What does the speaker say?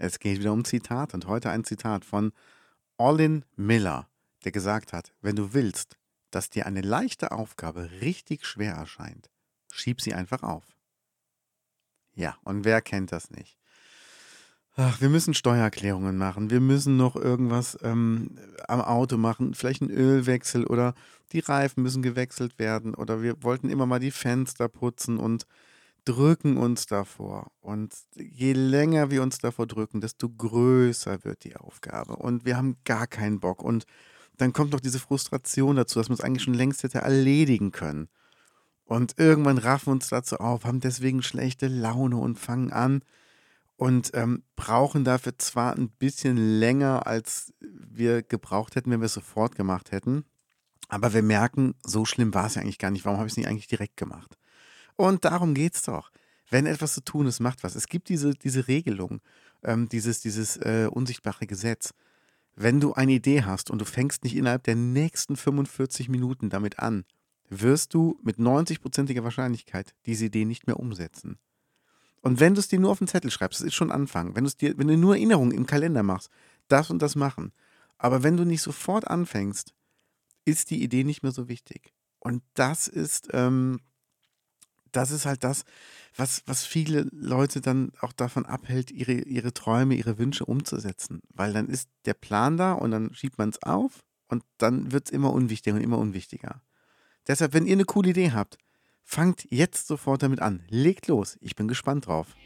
Es geht wieder um Zitat und heute ein Zitat von Olin Miller, der gesagt hat, wenn du willst, dass dir eine leichte Aufgabe richtig schwer erscheint, schieb sie einfach auf. Ja, und wer kennt das nicht? Ach, wir müssen Steuererklärungen machen, wir müssen noch irgendwas ähm, am Auto machen, vielleicht einen Ölwechsel oder die Reifen müssen gewechselt werden oder wir wollten immer mal die Fenster putzen und drücken uns davor. Und je länger wir uns davor drücken, desto größer wird die Aufgabe. Und wir haben gar keinen Bock. Und dann kommt noch diese Frustration dazu, dass man es eigentlich schon längst hätte erledigen können. Und irgendwann raffen uns dazu auf, haben deswegen schlechte Laune und fangen an und ähm, brauchen dafür zwar ein bisschen länger, als wir gebraucht hätten, wenn wir es sofort gemacht hätten. Aber wir merken, so schlimm war es ja eigentlich gar nicht. Warum habe ich es nicht eigentlich direkt gemacht? Und darum geht es doch. Wenn etwas zu tun ist, macht was. Es gibt diese, diese Regelung, ähm, dieses, dieses äh, unsichtbare Gesetz. Wenn du eine Idee hast und du fängst nicht innerhalb der nächsten 45 Minuten damit an, wirst du mit 90%iger Wahrscheinlichkeit diese Idee nicht mehr umsetzen. Und wenn du es dir nur auf den Zettel schreibst, das ist schon Anfang, wenn, dir, wenn du nur Erinnerungen im Kalender machst, das und das machen. Aber wenn du nicht sofort anfängst, ist die Idee nicht mehr so wichtig. Und das ist, ähm, das ist halt das, was, was viele Leute dann auch davon abhält, ihre, ihre Träume, ihre Wünsche umzusetzen. Weil dann ist der Plan da und dann schiebt man es auf und dann wird es immer unwichtiger und immer unwichtiger. Deshalb, wenn ihr eine coole Idee habt, fangt jetzt sofort damit an. Legt los. Ich bin gespannt drauf.